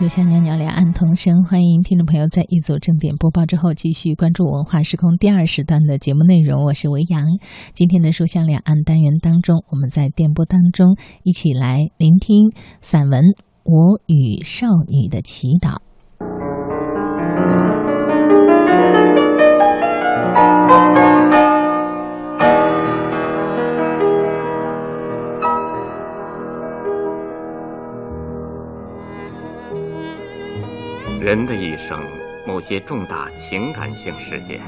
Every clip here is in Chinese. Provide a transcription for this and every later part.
书香袅袅两岸同声，欢迎听众朋友在一组正点播报之后继续关注文化时空第二时段的节目内容。我是维扬。今天的书香两岸单元当中，我们在电波当中一起来聆听散文《我与少女的祈祷》。人的一生，某些重大情感性事件，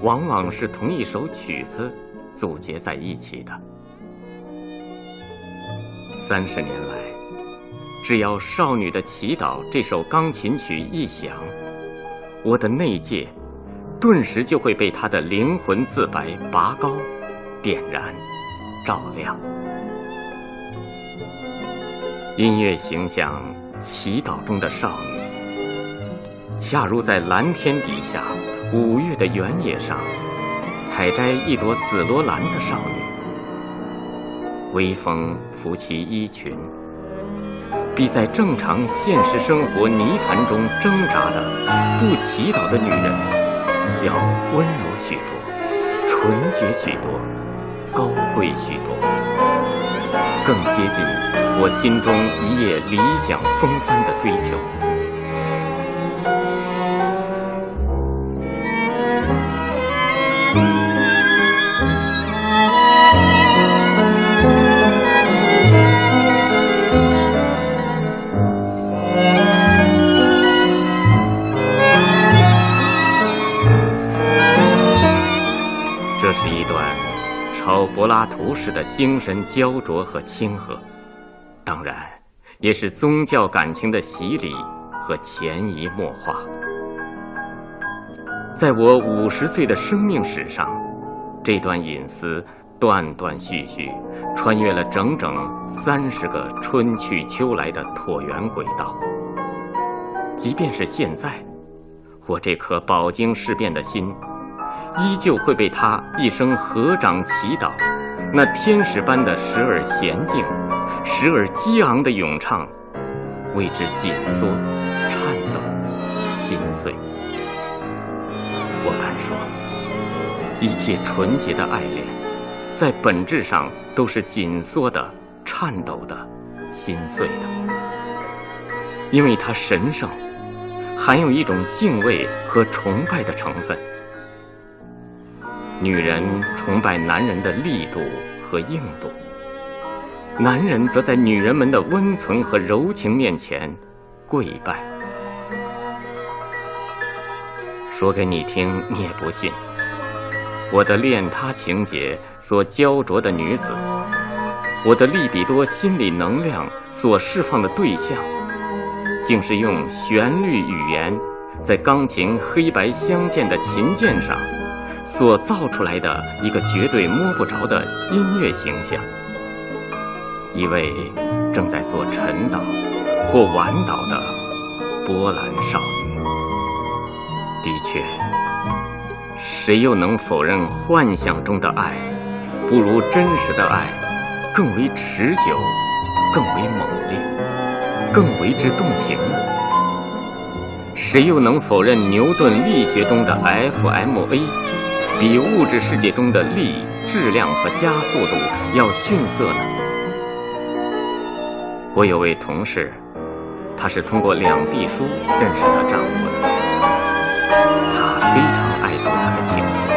往往是同一首曲子组结在一起的。三十年来，只要《少女的祈祷》这首钢琴曲一响，我的内界顿时就会被她的灵魂自白拔高、点燃、照亮。音乐形象。祈祷中的少女，恰如在蓝天底下、五月的原野上采摘一朵紫罗兰的少女。微风拂起衣裙，比在正常现实生活泥潭中挣扎的不祈祷的女人要温柔许多、纯洁许多、高贵许多，更接近。我心中一夜理想风帆的追求，这是一段超柏拉图式的精神焦灼和亲和。当然，也是宗教感情的洗礼和潜移默化。在我五十岁的生命史上，这段隐私断断续续，穿越了整整三十个春去秋来的椭圆轨道。即便是现在，我这颗饱经世变的心，依旧会被他一声合掌祈祷，那天使般的时而娴静。时而激昂的咏唱，为之紧缩、颤抖、心碎。说，一切纯洁的爱恋，在本质上都是紧缩的、颤抖的、心碎的，因为它神圣，含有一种敬畏和崇拜的成分。女人崇拜男人的力度和硬度。男人则在女人们的温存和柔情面前跪拜。说给你听，你也不信。我的恋他情节所焦灼的女子，我的利比多心理能量所释放的对象，竟是用旋律语言，在钢琴黑白相间的琴键上，所造出来的一个绝对摸不着的音乐形象。一位正在做沉岛或晚岛的波兰少女。的确，谁又能否认幻想中的爱不如真实的爱更为持久、更为猛烈、更为之动情呢？谁又能否认牛顿力学中的 F.m.a 比物质世界中的力、质量和加速度要逊色呢？我有位同事，她是通过两地书认识了丈夫的。他非常爱读他的情书，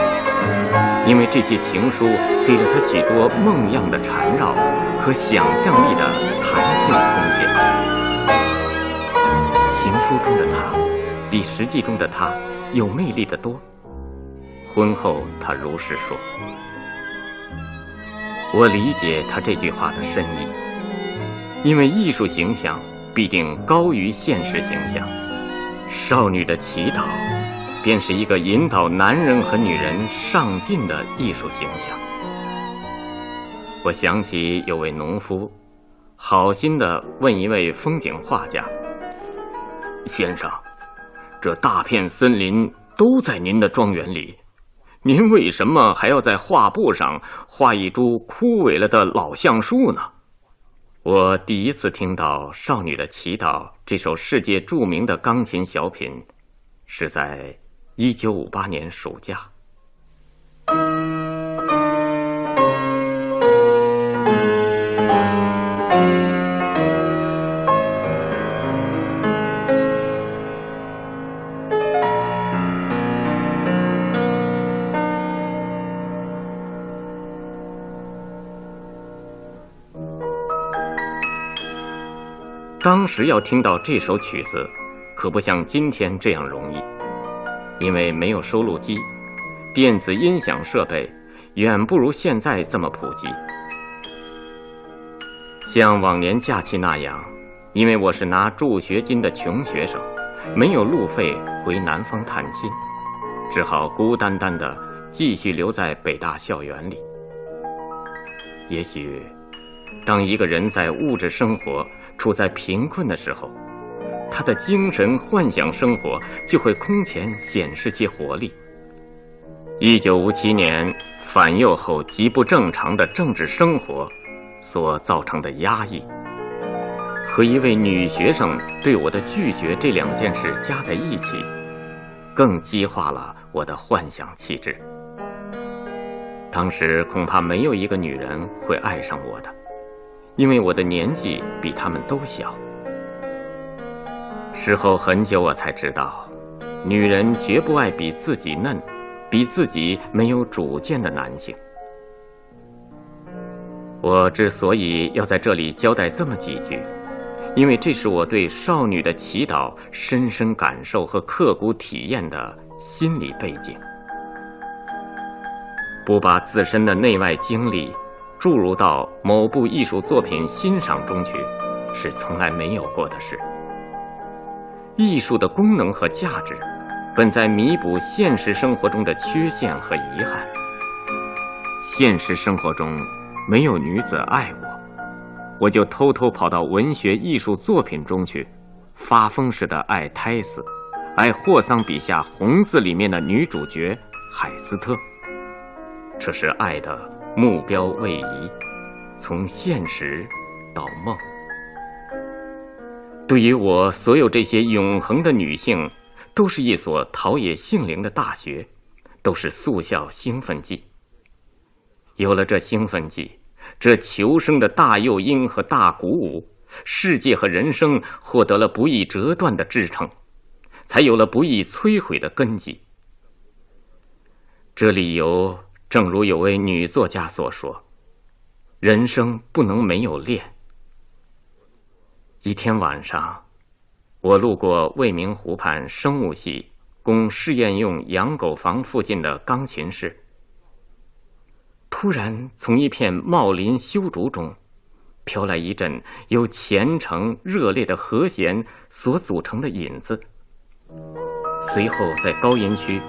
因为这些情书给了他许多梦样的缠绕和想象力的弹性空间。情书中的他，比实际中的他有魅力的多。婚后，他如是说。我理解他这句话的深意。因为艺术形象必定高于现实形象，少女的祈祷便是一个引导男人和女人上进的艺术形象。我想起有位农夫，好心的问一位风景画家：“先生，这大片森林都在您的庄园里，您为什么还要在画布上画一株枯萎了的老橡树呢？”我第一次听到《少女的祈祷》这首世界著名的钢琴小品，是在一九五八年暑假。当时要听到这首曲子，可不像今天这样容易，因为没有收录机，电子音响设备远不如现在这么普及。像往年假期那样，因为我是拿助学金的穷学生，没有路费回南方探亲，只好孤单单的继续留在北大校园里。也许，当一个人在物质生活，处在贫困的时候，他的精神幻想生活就会空前显示其活力。一九五七年反右后极不正常的政治生活所造成的压抑，和一位女学生对我的拒绝这两件事加在一起，更激化了我的幻想气质。当时恐怕没有一个女人会爱上我的。因为我的年纪比他们都小，事后很久我才知道，女人绝不爱比自己嫩、比自己没有主见的男性。我之所以要在这里交代这么几句，因为这是我对少女的祈祷深深感受和刻骨体验的心理背景。不把自身的内外经历。注入到某部艺术作品欣赏中去，是从来没有过的事。艺术的功能和价值，本在弥补现实生活中的缺陷和遗憾。现实生活中没有女子爱我，我就偷偷跑到文学艺术作品中去，发疯似的爱胎死，爱霍桑笔下《红字》里面的女主角海斯特。这是爱的。目标位移，从现实到梦。对于我，所有这些永恒的女性，都是一所陶冶性灵的大学，都是速效兴奋剂。有了这兴奋剂，这求生的大诱因和大鼓舞，世界和人生获得了不易折断的支撑，才有了不易摧毁的根基。这理由。正如有位女作家所说：“人生不能没有练。”一天晚上，我路过未名湖畔生物系供试验用养狗房附近的钢琴室，突然从一片茂林修竹中飘来一阵由虔诚热烈的和弦所组成的引子，随后在高音区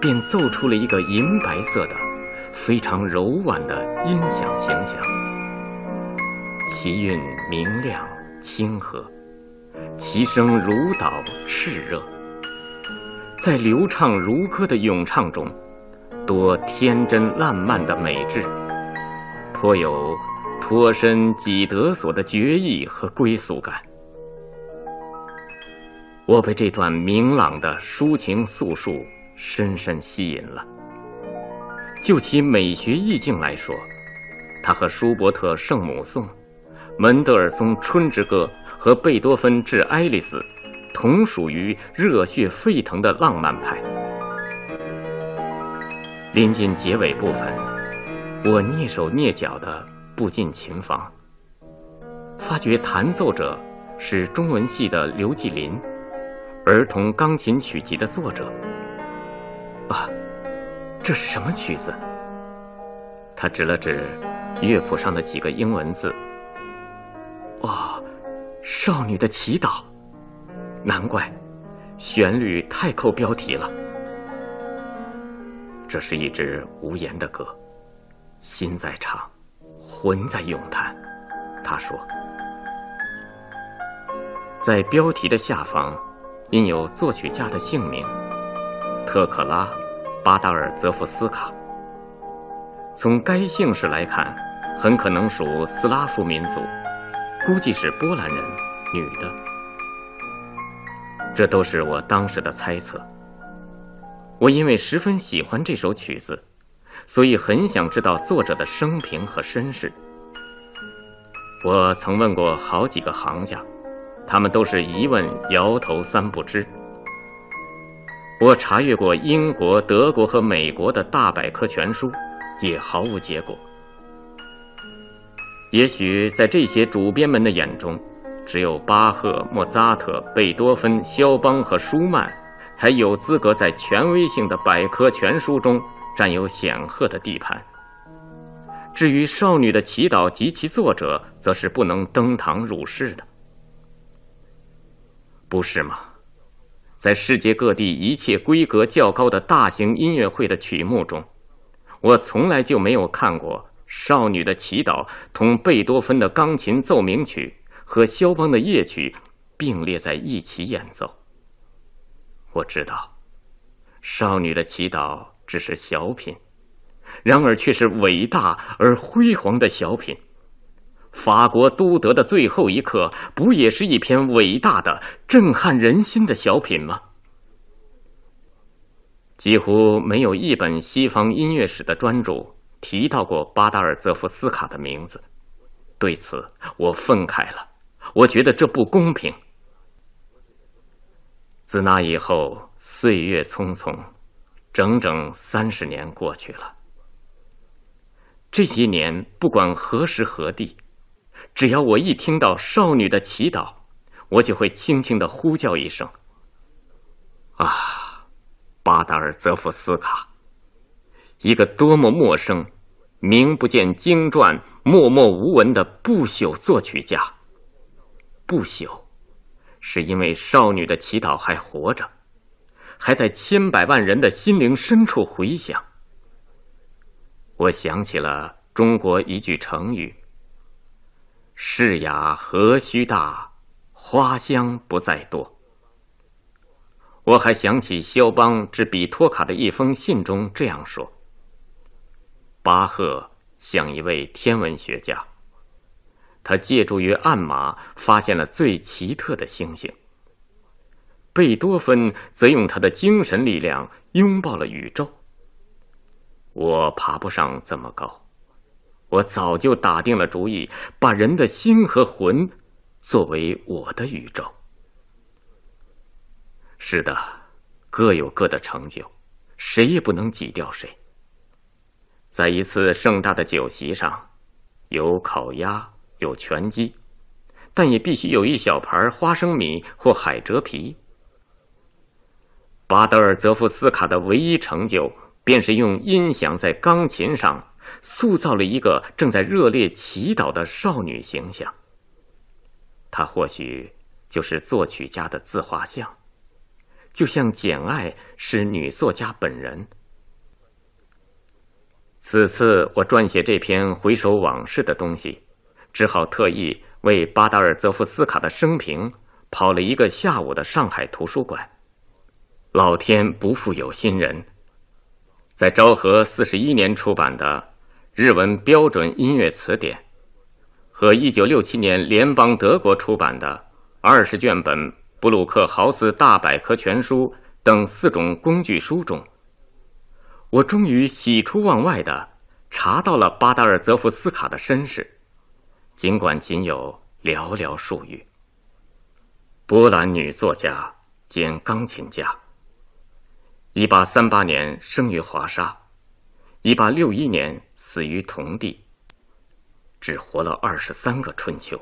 便奏出了一个银白色的。非常柔婉的音响形象，其韵明亮清和，其声如导炽热，在流畅如歌的咏唱中，多天真烂漫的美质，颇有脱身己得所的决意和归宿感。我被这段明朗的抒情诉述深深吸引了。就其美学意境来说，它和舒伯特《圣母颂》、门德尔松《春之歌》和贝多芬《致爱丽丝》同属于热血沸腾的浪漫派。临近结尾部分，我蹑手蹑脚地步进琴房，发觉弹奏者是中文系的刘继林，儿童钢琴曲集的作者。啊！这是什么曲子？他指了指乐谱上的几个英文字。哦，少女的祈祷，难怪，旋律太扣标题了。这是一支无言的歌，心在唱，魂在咏叹。他说，在标题的下方，印有作曲家的姓名：特克拉。巴达尔泽夫斯卡。从该姓氏来看，很可能属斯拉夫民族，估计是波兰人，女的。这都是我当时的猜测。我因为十分喜欢这首曲子，所以很想知道作者的生平和身世。我曾问过好几个行家，他们都是一问摇头三不知。我查阅过英国、德国和美国的大百科全书，也毫无结果。也许在这些主编们的眼中，只有巴赫、莫扎特、贝多芬、肖邦和舒曼，才有资格在权威性的百科全书中占有显赫的地盘。至于《少女的祈祷》及其作者，则是不能登堂入室的，不是吗？在世界各地一切规格较高的大型音乐会的曲目中，我从来就没有看过《少女的祈祷》同贝多芬的钢琴奏鸣曲和肖邦的夜曲并列在一起演奏。我知道，《少女的祈祷》只是小品，然而却是伟大而辉煌的小品。法国都德的最后一刻，不也是一篇伟大的、震撼人心的小品吗？几乎没有一本西方音乐史的专著提到过巴达尔泽夫斯卡的名字。对此，我愤慨了。我觉得这不公平。自那以后，岁月匆匆，整整三十年过去了。这些年，不管何时何地。只要我一听到少女的祈祷，我就会轻轻的呼叫一声：“啊，巴达尔泽夫斯卡！”一个多么陌生、名不见经传、默默无闻的不朽作曲家。不朽，是因为少女的祈祷还活着，还在千百万人的心灵深处回响。我想起了中国一句成语。世雅何须大，花香不在多。我还想起肖邦致比托卡的一封信中这样说：巴赫像一位天文学家，他借助于暗码发现了最奇特的星星。贝多芬则用他的精神力量拥抱了宇宙。我爬不上这么高。我早就打定了主意，把人的心和魂作为我的宇宙。是的，各有各的成就，谁也不能挤掉谁。在一次盛大的酒席上，有烤鸭，有全鸡，但也必须有一小盘花生米或海蜇皮。巴德尔泽夫斯卡的唯一成就，便是用音响在钢琴上。塑造了一个正在热烈祈祷的少女形象。她或许就是作曲家的自画像，就像《简爱》是女作家本人。此次我撰写这篇回首往事的东西，只好特意为巴达尔泽夫斯卡的生平跑了一个下午的上海图书馆。老天不负有心人，在昭和四十一年出版的。日文标准音乐词典和一九六七年联邦德国出版的二十卷本布鲁克豪斯大百科全书等四种工具书中，我终于喜出望外的查到了巴达尔泽夫斯卡的身世，尽管仅有寥寥数语。波兰女作家兼钢琴家，一八三八年生于华沙，一八六一年。死于同地，只活了二十三个春秋。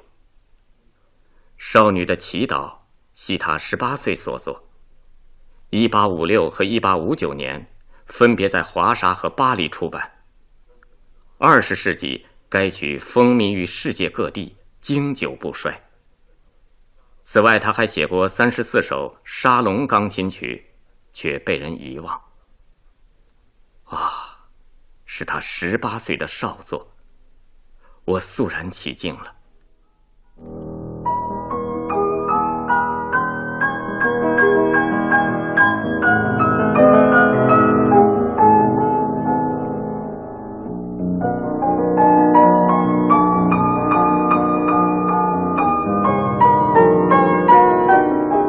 少女的祈祷系他十八岁所作，一八五六和一八五九年分别在华沙和巴黎出版。二十世纪，该曲风靡于世界各地，经久不衰。此外，他还写过三十四首沙龙钢琴曲，却被人遗忘。啊！是他十八岁的少作我肃然起敬了。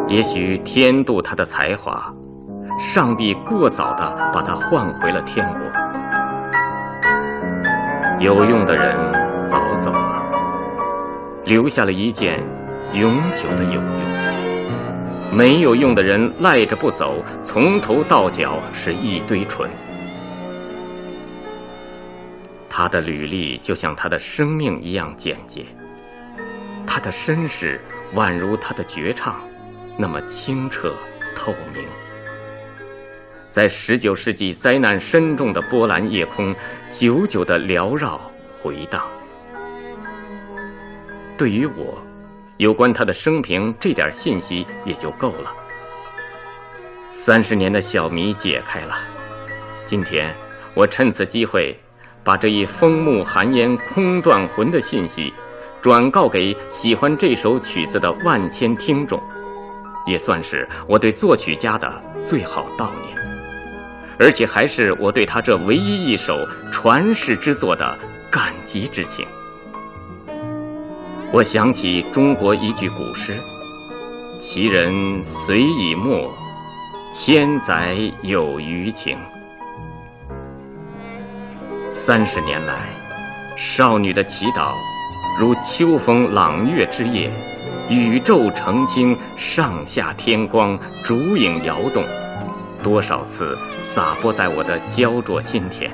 也许天妒他的才华上帝过早的把他换回了天国有用的人早走了，留下了一件永久的有用；没有用的人赖着不走，从头到脚是一堆蠢。他的履历就像他的生命一样简洁，他的身世宛如他的绝唱，那么清澈透明。在十九世纪灾难深重的波兰夜空，久久的缭绕回荡。对于我，有关他的生平这点信息也就够了。三十年的小谜解开了，今天我趁此机会，把这一风木寒烟空断魂的信息，转告给喜欢这首曲子的万千听众，也算是我对作曲家的最好悼念。而且还是我对他这唯一一首传世之作的感激之情。我想起中国一句古诗：“其人虽已没，千载有余情。”三十年来，少女的祈祷，如秋风朗月之夜，宇宙澄清，上下天光，烛影摇动。多少次洒播在我的焦灼心田，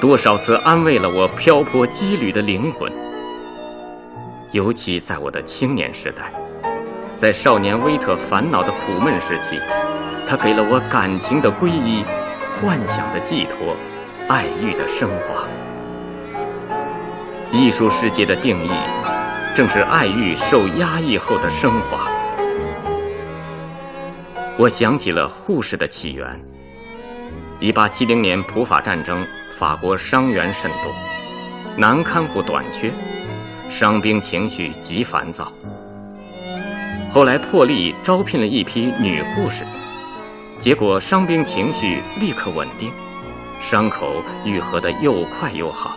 多少次安慰了我漂泊羁旅的灵魂。尤其在我的青年时代，在少年威特烦恼的苦闷时期，他给了我感情的皈依，幻想的寄托，爱欲的升华。艺术世界的定义，正是爱欲受压抑后的升华。我想起了护士的起源。一八七零年普法战争，法国伤员甚多，男看护短缺，伤兵情绪极烦躁。后来破例招聘了一批女护士，结果伤兵情绪立刻稳定，伤口愈合得又快又好。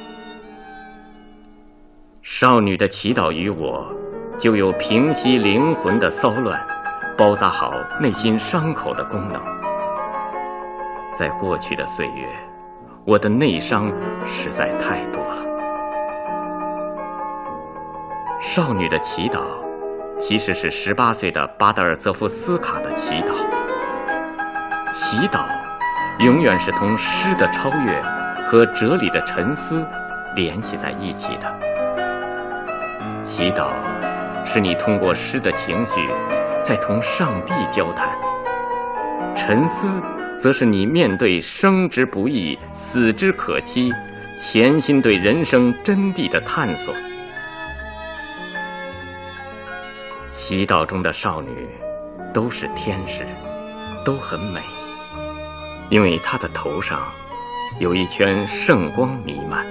少女的祈祷与我，就有平息灵魂的骚乱。包扎好内心伤口的功能，在过去的岁月，我的内伤实在太多了。少女的祈祷，其实是十八岁的巴德尔泽夫斯卡的祈祷。祈祷，永远是同诗的超越和哲理的沉思联系在一起的。祈祷，是你通过诗的情绪。在同上帝交谈，沉思，则是你面对生之不易、死之可期，潜心对人生真谛的探索。祈祷中的少女，都是天使，都很美，因为她的头上有一圈圣光弥漫。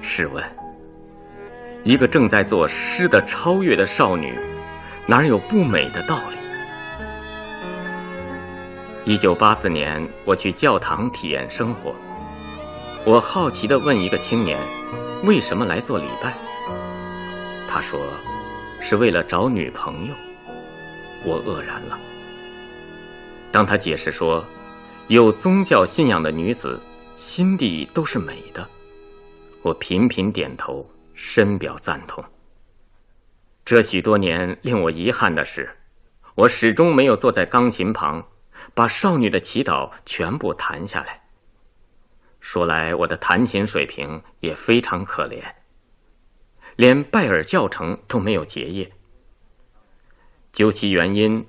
试问，一个正在做诗的超越的少女？哪有不美的道理？一九八四年，我去教堂体验生活。我好奇地问一个青年：“为什么来做礼拜？”他说：“是为了找女朋友。”我愕然了。当他解释说：“有宗教信仰的女子，心地都是美的。”我频频点头，深表赞同。这许多年令我遗憾的是，我始终没有坐在钢琴旁，把少女的祈祷全部弹下来。说来，我的弹琴水平也非常可怜，连拜尔教程都没有结业。究其原因，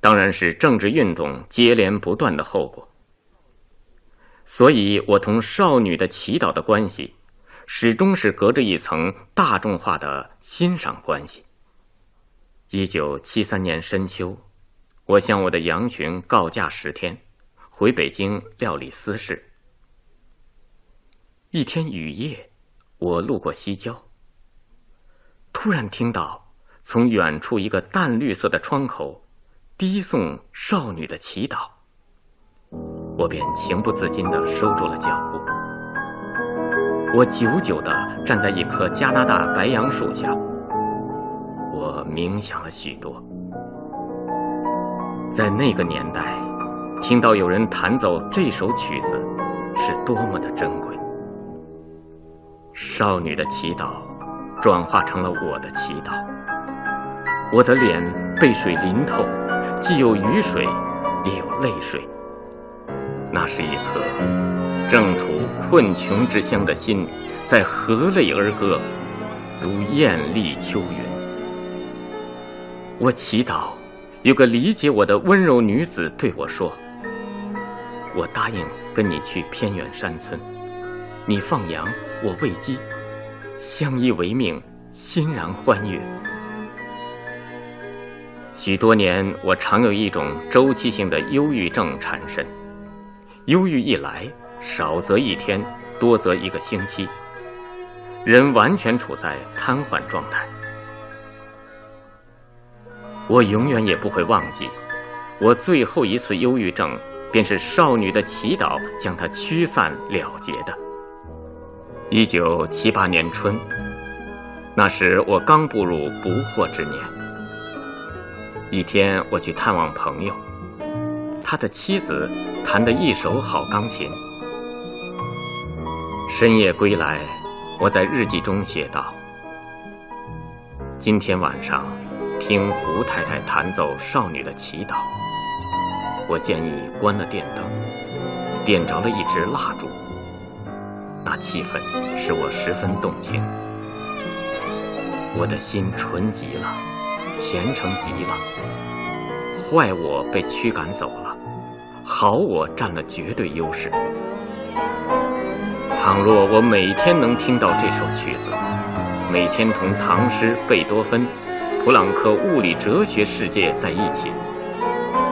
当然是政治运动接连不断的后果。所以我同少女的祈祷的关系，始终是隔着一层大众化的欣赏关系。一九七三年深秋，我向我的羊群告假十天，回北京料理私事。一天雨夜，我路过西郊，突然听到从远处一个淡绿色的窗口低诵少女的祈祷，我便情不自禁地收住了脚步。我久久地站在一棵加拿大白杨树下。冥想了许多，在那个年代，听到有人弹奏这首曲子，是多么的珍贵。少女的祈祷，转化成了我的祈祷。我的脸被水淋透，既有雨水，也有泪水。那是一颗正处困穷之乡的心，在何泪而歌，如艳丽秋云。我祈祷有个理解我的温柔女子对我说：“我答应跟你去偏远山村，你放羊，我喂鸡，相依为命，欣然欢悦。”许多年，我常有一种周期性的忧郁症缠身。忧郁一来，少则一天，多则一个星期，人完全处在瘫痪状态。我永远也不会忘记，我最后一次忧郁症，便是少女的祈祷将它驱散了结的。一九七八年春，那时我刚步入不惑之年。一天，我去探望朋友，他的妻子弹得一手好钢琴。深夜归来，我在日记中写道：“今天晚上听胡太太弹奏少女的祈祷，我建议关了电灯，点着了一支蜡烛。那气氛使我十分动情，我的心纯极了。”虔诚极了，坏我被驱赶走了，好我占了绝对优势。倘若我每天能听到这首曲子，每天同唐诗、贝多芬、普朗克物理哲学世界在一起，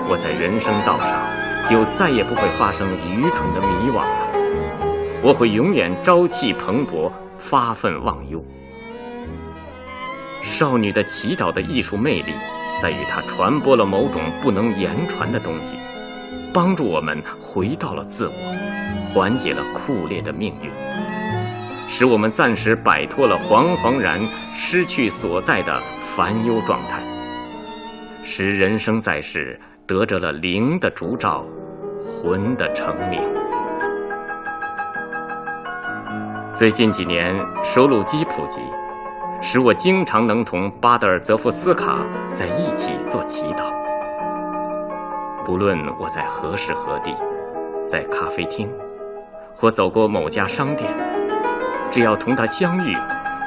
我在人生道上就再也不会发生愚蠢的迷惘了。我会永远朝气蓬勃，发愤忘忧。少女的祈祷的艺术魅力，在于它传播了某种不能言传的东西，帮助我们回到了自我，缓解了酷烈的命运，使我们暂时摆脱了惶惶然失去所在的烦忧状态，使人生在世得着了灵的烛照，魂的成名。最近几年，收录机普及。使我经常能同巴德尔泽夫斯卡在一起做祈祷。不论我在何时何地，在咖啡厅，或走过某家商店，只要同他相遇，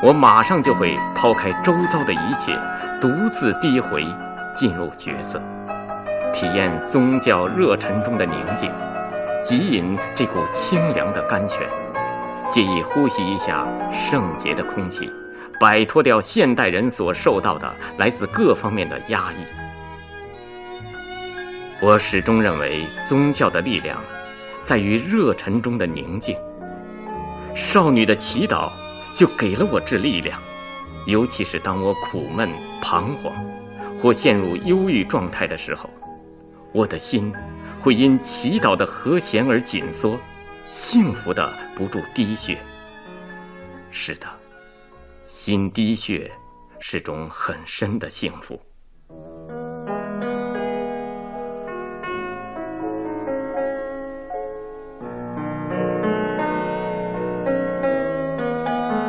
我马上就会抛开周遭的一切，独自低回，进入角色，体验宗教热忱中的宁静，汲饮这股清凉的甘泉，借以呼吸一下圣洁的空气。摆脱掉现代人所受到的来自各方面的压抑。我始终认为，宗教的力量在于热忱中的宁静。少女的祈祷就给了我这力量，尤其是当我苦闷、彷徨或陷入忧郁状态的时候，我的心会因祈祷的和弦而紧缩，幸福的不住滴血。是的。心滴血，是种很深的幸福。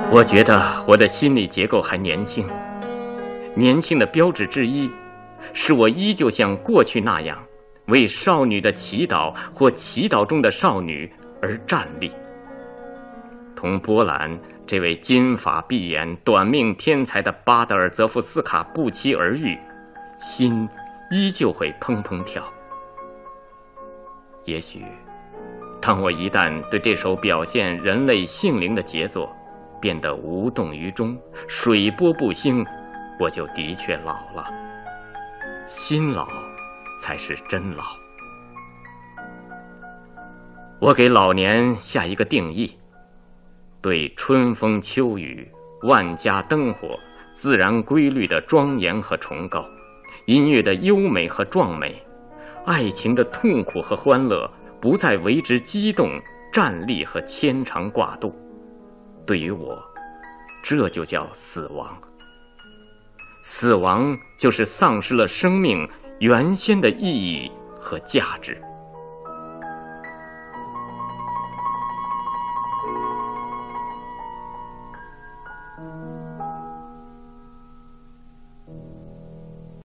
我觉得我的心理结构还年轻，年轻的标志之一，是我依旧像过去那样，为少女的祈祷或祈祷中的少女而站立，同波兰。这位金发碧眼、短命天才的巴德尔泽夫斯卡不期而遇，心依旧会砰砰跳。也许，当我一旦对这首表现人类性灵的杰作变得无动于衷、水波不兴，我就的确老了。心老，才是真老。我给老年下一个定义。对春风秋雨、万家灯火、自然规律的庄严和崇高，音乐的优美和壮美，爱情的痛苦和欢乐，不再为之激动、站立和牵肠挂肚。对于我，这就叫死亡。死亡就是丧失了生命，原先的意义和价值。